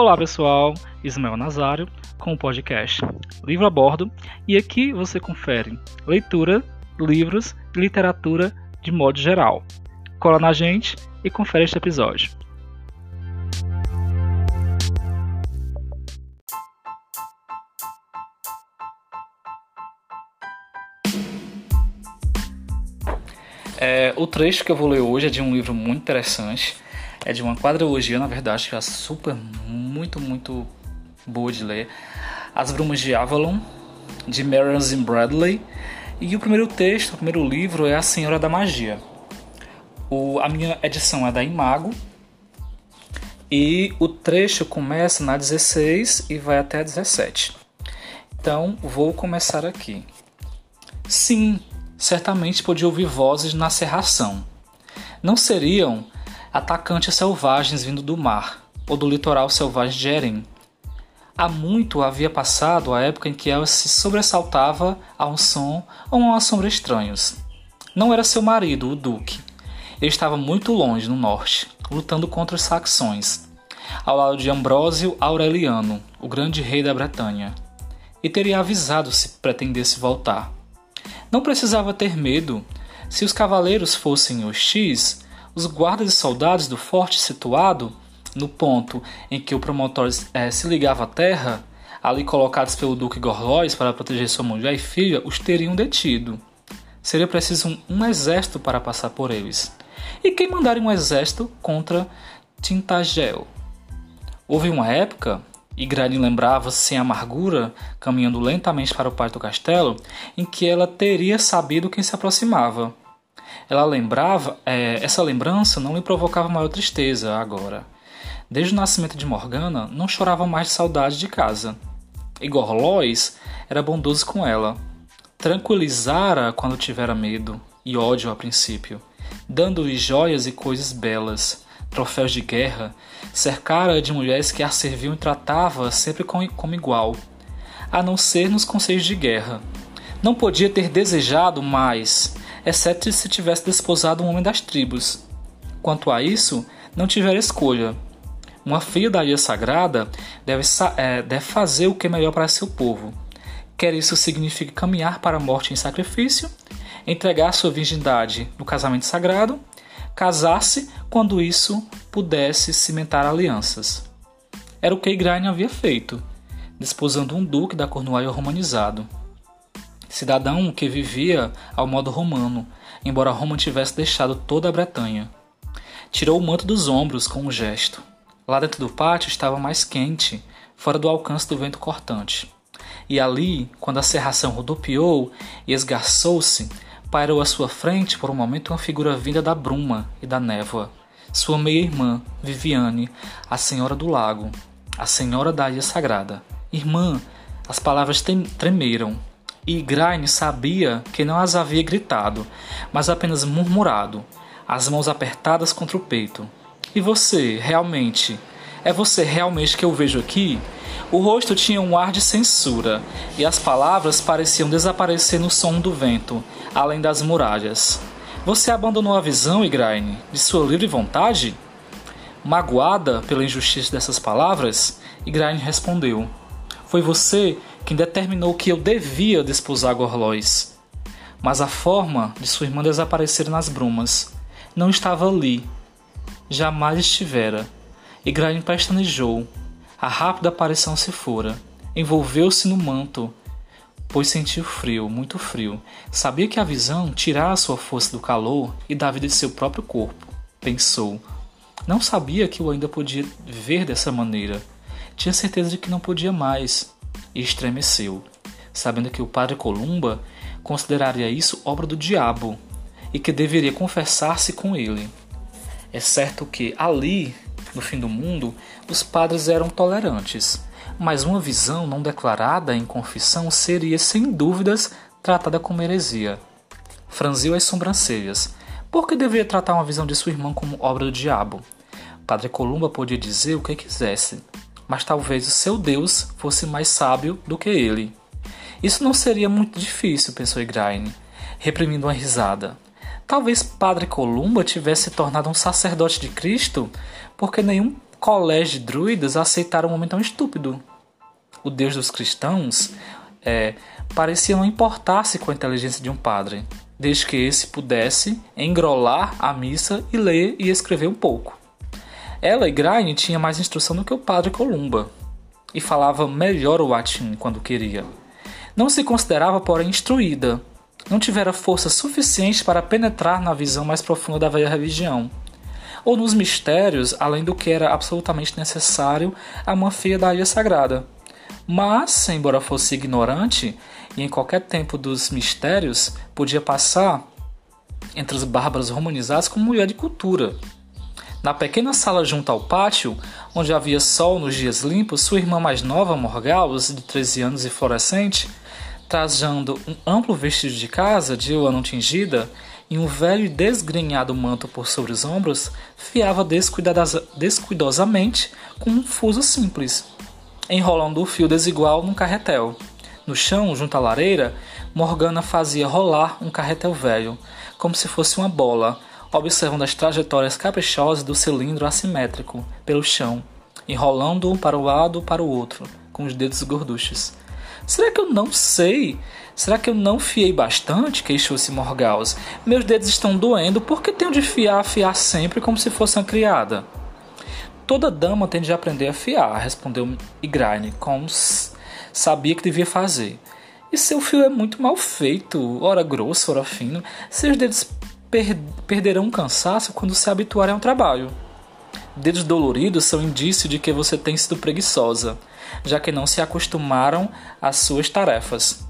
Olá pessoal, Ismael Nazário com o podcast Livro a Bordo e aqui você confere leitura, livros e literatura de modo geral. Cola na gente e confere este episódio. É, o trecho que eu vou ler hoje é de um livro muito interessante é de uma quadrilogia, na verdade, que é super, muito, muito boa de ler. As Brumas de Avalon, de Marion Zim Bradley. E o primeiro texto, o primeiro livro é A Senhora da Magia. O, a minha edição é da Imago. E o trecho começa na 16 e vai até a 17. Então, vou começar aqui. Sim, certamente podia ouvir vozes na serração. Não seriam atacantes selvagens vindo do mar ou do litoral selvagem de Eren. Há muito havia passado a época em que ela se sobressaltava a um som ou a uma sombra estranhos. Não era seu marido, o Duque. Ele estava muito longe, no norte, lutando contra os saxões, ao lado de Ambrósio Aureliano, o grande rei da Bretanha, e teria avisado se pretendesse voltar. Não precisava ter medo. Se os cavaleiros fossem hostis, os guardas e soldados do forte situado no ponto em que o promotor é, se ligava à terra, ali colocados pelo Duque Gorlois para proteger sua mulher e filha, os teriam detido. Seria preciso um, um exército para passar por eles. E quem mandaria um exército contra Tintagel? Houve uma época, e Grani lembrava sem amargura, caminhando lentamente para o pátio do castelo, em que ela teria sabido quem se aproximava. Ela lembrava, é, essa lembrança não lhe provocava maior tristeza agora. Desde o nascimento de Morgana, não chorava mais de saudade de casa. Igor Lois era bondoso com ela. Tranquilizara quando tivera medo e ódio a princípio, dando-lhe joias e coisas belas, troféus de guerra, cercara de mulheres que a serviam e tratava sempre como igual, a não ser nos conselhos de guerra. Não podia ter desejado mais exceto se tivesse desposado um homem das tribos. Quanto a isso, não tivera escolha. Uma filha da ilha sagrada deve, é, deve fazer o que é melhor para seu povo. Quer isso signifique caminhar para a morte em sacrifício, entregar sua virgindade no casamento sagrado, casar-se quando isso pudesse cimentar alianças. Era o que Igraine havia feito, desposando um duque da Cornualha romanizado cidadão que vivia ao modo romano, embora Roma tivesse deixado toda a Bretanha. Tirou o manto dos ombros com um gesto. Lá dentro do pátio estava mais quente, fora do alcance do vento cortante. E ali, quando a serração rodopiou e esgarçou-se, pairou à sua frente por um momento uma figura vinda da bruma e da névoa. Sua meia-irmã, Viviane, a Senhora do Lago, a Senhora da Ilha Sagrada. Irmã, as palavras tremeram, e Graine sabia que não as havia gritado, mas apenas murmurado, as mãos apertadas contra o peito. E você, realmente? É você realmente que eu vejo aqui? O rosto tinha um ar de censura, e as palavras pareciam desaparecer no som do vento, além das muralhas. Você abandonou a visão, Igraine, de sua livre vontade? Magoada pela injustiça dessas palavras, Igraine respondeu: Foi você quem determinou que eu devia desposar Gorlois. Mas a forma de sua irmã desaparecer nas brumas não estava ali. Jamais estivera. E Grain pestanejou. A rápida aparição se fora. Envolveu-se no manto, pois sentiu frio, muito frio. Sabia que a visão tirara sua força do calor e da vida de seu próprio corpo. Pensou. Não sabia que o ainda podia ver dessa maneira. Tinha certeza de que não podia mais e estremeceu, sabendo que o padre Columba consideraria isso obra do diabo e que deveria confessar-se com ele. É certo que ali, no fim do mundo, os padres eram tolerantes, mas uma visão não declarada em confissão seria sem dúvidas tratada como heresia. Franziu as sobrancelhas. Por que deveria tratar uma visão de sua irmã como obra do diabo? Padre Columba podia dizer o que quisesse, mas talvez o seu Deus fosse mais sábio do que ele. Isso não seria muito difícil, pensou Igraine, reprimindo uma risada. Talvez Padre Columba tivesse se tornado um sacerdote de Cristo, porque nenhum colégio de druidas aceitaram um homem tão estúpido. O Deus dos cristãos é, parecia não importar-se com a inteligência de um padre, desde que esse pudesse engrolar a missa e ler e escrever um pouco. Ela e Graine tinha mais instrução do que o padre Columba e falava melhor o latim quando queria. Não se considerava, porém, instruída. Não tivera força suficiente para penetrar na visão mais profunda da velha religião, ou nos mistérios, além do que era absolutamente necessário a uma filha da ilha sagrada. Mas, embora fosse ignorante, e em qualquer tempo dos mistérios, podia passar entre os bárbaros romanizados como mulher de cultura. Na pequena sala junto ao pátio, onde havia sol nos dias limpos, sua irmã mais nova, Morgause, de 13 anos e florescente, trajando um amplo vestido de casa de lã tingida e um velho e desgrenhado manto por sobre os ombros, fiava descuidosamente com um fuso simples, enrolando o fio desigual num carretel. No chão, junto à lareira, Morgana fazia rolar um carretel velho, como se fosse uma bola, observando as trajetórias caprichosas do cilindro assimétrico pelo chão, enrolando-o para um lado para o outro, com os dedos gorduchos. Será que eu não sei? Será que eu não fiei bastante? queixou-se Morgause. Meus dedos estão doendo, por que tenho de fiar, fiar sempre como se fosse uma criada? Toda dama tem de aprender a fiar, respondeu Igraine, como sabia que devia fazer. E seu fio é muito mal feito, ora grosso, ora fino. Seus dedos per perderão cansaço quando se habituarem ao trabalho. Dedos doloridos são indício de que você tem sido preguiçosa, já que não se acostumaram às suas tarefas.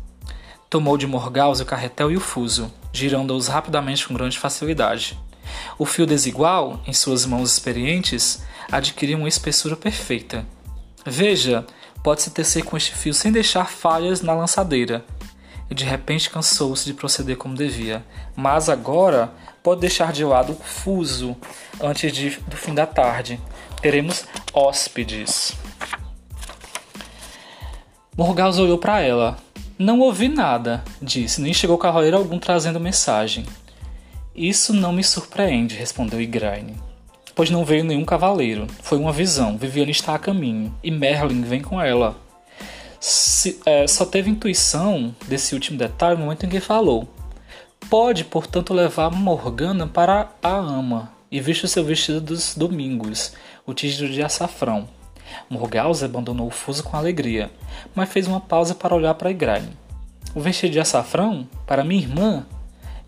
Tomou de Morgause o carretel e o fuso, girando-os rapidamente com grande facilidade. O fio desigual, em suas mãos experientes, adquiriu uma espessura perfeita. Veja, pode-se tecer com este fio sem deixar falhas na lançadeira, e de repente cansou-se de proceder como devia. Mas agora pode deixar de lado o fuso antes de, do fim da tarde. Teremos hóspedes. Morgause olhou para ela. Não ouvi nada, disse, nem chegou cavaleiro algum trazendo mensagem. Isso não me surpreende, respondeu Igraine. Pois não veio nenhum cavaleiro. Foi uma visão. Viviane está a caminho. E Merlin vem com ela se, é, só teve intuição desse último detalhe no momento em que falou. Pode, portanto, levar Morgana para a ama e viste o seu vestido dos domingos, o título de açafrão. Morgause abandonou o fuso com alegria, mas fez uma pausa para olhar para Igraine. O vestido de açafrão? Para minha irmã?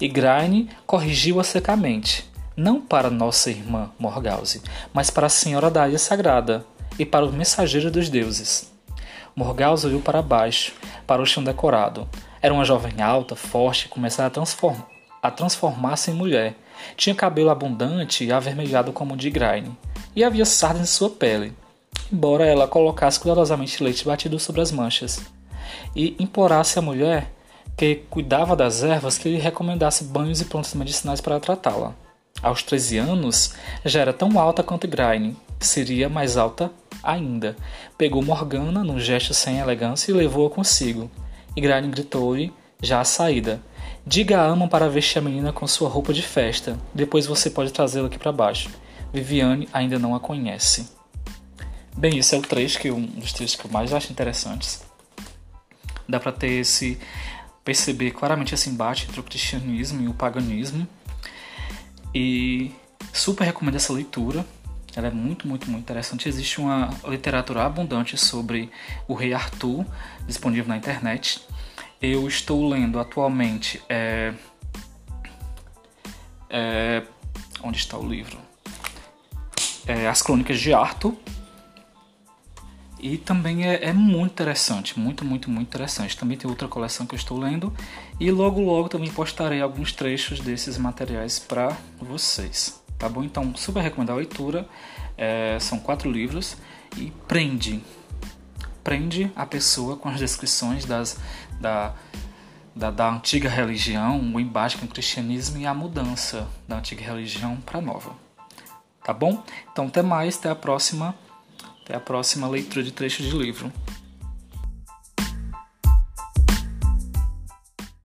Igraine corrigiu-a secamente. Não para nossa irmã Morgause, mas para a Senhora da Ilha Sagrada e para os mensageiros dos deuses. Morgause olhou para baixo, para o chão decorado. Era uma jovem alta, forte, que começara a, transform a transformar-se em mulher. Tinha cabelo abundante e avermelhado como o de Graine, e havia sardas em sua pele, embora ela colocasse cuidadosamente leite batido sobre as manchas, e implorasse à mulher que cuidava das ervas que lhe recomendasse banhos e plantas medicinais para tratá-la. Aos 13 anos, já era tão alta quanto Graine, seria mais alta ainda. Pegou Morgana num gesto sem elegância e levou-a consigo. E Graine gritou-lhe, já à saída: Diga a Ama para vestir a menina com sua roupa de festa. Depois você pode trazê-la aqui para baixo. Viviane ainda não a conhece. Bem, esse é o trecho que um dos trechos que eu mais acho interessantes. Dá para ter esse perceber claramente esse embate entre o cristianismo e o paganismo. E super recomendo essa leitura. Ela é muito, muito, muito interessante. Existe uma literatura abundante sobre o rei Arthur disponível na internet. Eu estou lendo atualmente. É, é, onde está o livro? É, As Crônicas de Arthur. E também é, é, muito interessante, muito, muito, muito interessante. Também tem outra coleção que eu estou lendo. E logo, logo também postarei alguns trechos desses materiais para vocês. Tá bom? Então, super recomendo a leitura. É, são quatro livros e prende. Prende a pessoa com as descrições das, da, da, da antiga religião, o embate com o cristianismo e a mudança da antiga religião para a nova. Tá bom? Então, até mais. Até a próxima. Até a próxima leitura de trecho de livro.